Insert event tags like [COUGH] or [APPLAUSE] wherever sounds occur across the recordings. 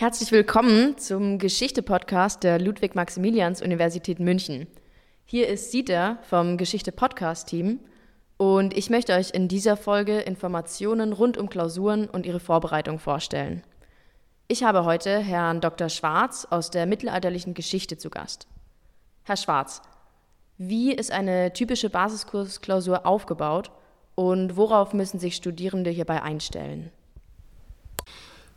Herzlich willkommen zum Geschichte-Podcast der Ludwig-Maximilians-Universität München. Hier ist Sita vom Geschichte-Podcast-Team und ich möchte euch in dieser Folge Informationen rund um Klausuren und ihre Vorbereitung vorstellen. Ich habe heute Herrn Dr. Schwarz aus der mittelalterlichen Geschichte zu Gast. Herr Schwarz, wie ist eine typische Basiskursklausur aufgebaut und worauf müssen sich Studierende hierbei einstellen?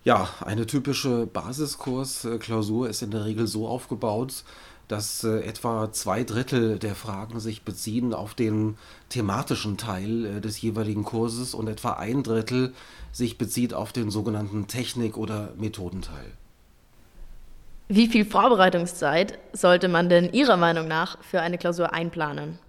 Ja, eine typische Basiskursklausur ist in der Regel so aufgebaut, dass äh, etwa zwei Drittel der Fragen sich beziehen auf den thematischen Teil äh, des jeweiligen Kurses und etwa ein Drittel sich bezieht auf den sogenannten Technik- oder Methodenteil. Wie viel Vorbereitungszeit sollte man denn Ihrer Meinung nach für eine Klausur einplanen?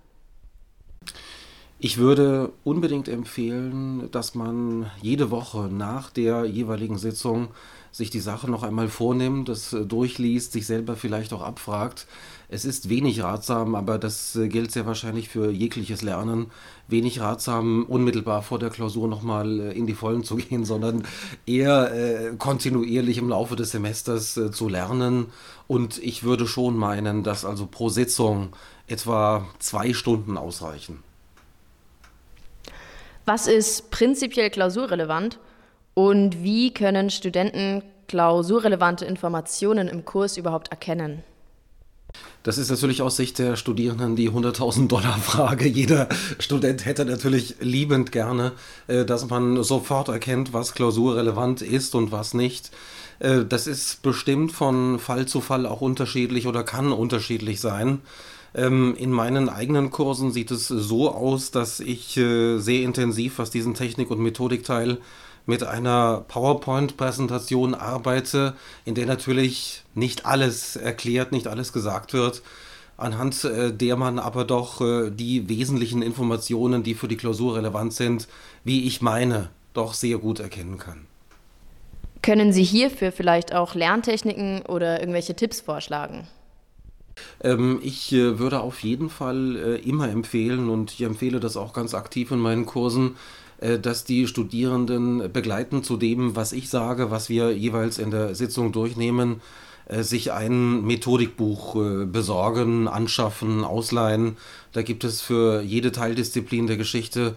Ich würde unbedingt empfehlen, dass man jede Woche nach der jeweiligen Sitzung sich die Sache noch einmal vornimmt, das äh, durchliest, sich selber vielleicht auch abfragt. Es ist wenig ratsam, aber das äh, gilt sehr wahrscheinlich für jegliches Lernen, wenig ratsam, unmittelbar vor der Klausur nochmal äh, in die Vollen zu [LAUGHS] gehen, sondern eher äh, kontinuierlich im Laufe des Semesters äh, zu lernen. Und ich würde schon meinen, dass also pro Sitzung etwa zwei Stunden ausreichen. Was ist prinzipiell klausurrelevant und wie können Studenten klausurrelevante Informationen im Kurs überhaupt erkennen? Das ist natürlich aus Sicht der Studierenden die 100.000 Dollar Frage. Jeder Student hätte natürlich liebend gerne, äh, dass man sofort erkennt, was klausurrelevant ist und was nicht. Äh, das ist bestimmt von Fall zu Fall auch unterschiedlich oder kann unterschiedlich sein. Ähm, in meinen eigenen Kursen sieht es so aus, dass ich äh, sehr intensiv, was diesen Technik- und Methodikteil mit einer PowerPoint-Präsentation arbeite, in der natürlich nicht alles erklärt, nicht alles gesagt wird, anhand äh, der man aber doch äh, die wesentlichen Informationen, die für die Klausur relevant sind, wie ich meine, doch sehr gut erkennen kann. Können Sie hierfür vielleicht auch Lerntechniken oder irgendwelche Tipps vorschlagen? Ähm, ich äh, würde auf jeden Fall äh, immer empfehlen und ich empfehle das auch ganz aktiv in meinen Kursen, äh, dass die Studierenden begleiten zu dem, was ich sage, was wir jeweils in der Sitzung durchnehmen, sich ein Methodikbuch äh, besorgen, anschaffen, ausleihen. Da gibt es für jede Teildisziplin der Geschichte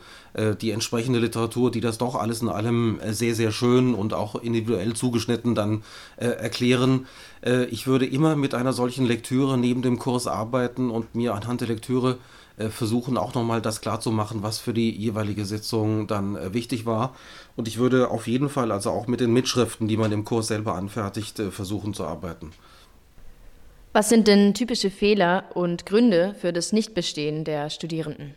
die entsprechende Literatur, die das doch alles in allem sehr, sehr schön und auch individuell zugeschnitten dann erklären. ich würde immer mit einer solchen Lektüre neben dem Kurs arbeiten und mir anhand der Lektüre äh, versuchen auch nochmal das klarzumachen, was für die jeweilige Sitzung dann äh, wichtig war. Und ich würde auf jeden Fall also auch mit den Mitschriften, die man im Kurs selber anfertigt, äh, versuchen zu arbeiten. Was sind denn typische Fehler und Gründe für das Nichtbestehen der Studierenden?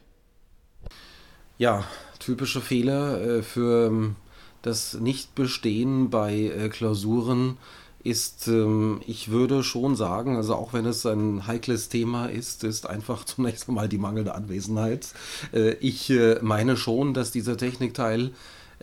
Ja, typische Fehler für ähm, das Nichtbestehen bei Klausuren ist, ähm, ich würde schon sagen, also auch wenn es ein heikles Thema ist, ist einfach [LAUGHS] zunächst einmal die mangelnde Anwesenheit. Äh, ich äh, meine schon, dass dieser Technikteil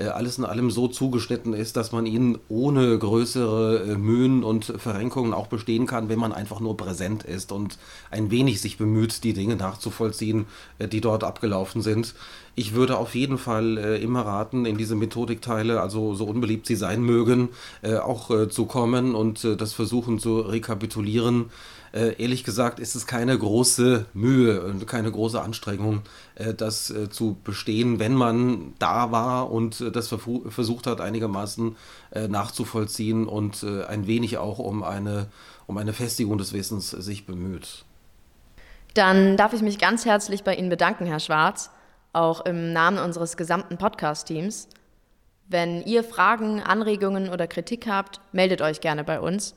alles in allem so zugeschnitten ist, dass man ihn ohne größere äh, Mühen und Verrenkungen auch bestehen kann, wenn man einfach nur präsent ist und ein wenig sich bemüht, die Dinge nachzuvollziehen, äh, die dort abgelaufen sind. Ich würde auf jeden Fall äh, immer raten, in diese Methodikteile, also so unbeliebt sie sein mögen, äh, auch äh, zu kommen und äh, das versuchen zu rekapitulieren. Äh, ehrlich gesagt ist es keine große Mühe und keine große Anstrengung, äh, das zu bestehen, wenn man da war und das versucht hat, einigermaßen nachzuvollziehen und ein wenig auch um eine, um eine Festigung des Wissens sich bemüht. Dann darf ich mich ganz herzlich bei Ihnen bedanken, Herr Schwarz auch im Namen unseres gesamten Podcast-Teams. Wenn ihr Fragen, Anregungen oder Kritik habt, meldet euch gerne bei uns.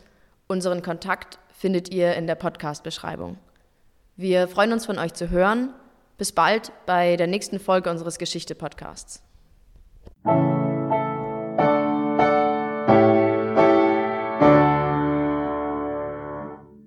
Unseren Kontakt findet ihr in der Podcast-Beschreibung. Wir freuen uns von euch zu hören. Bis bald bei der nächsten Folge unseres Geschichte-Podcasts.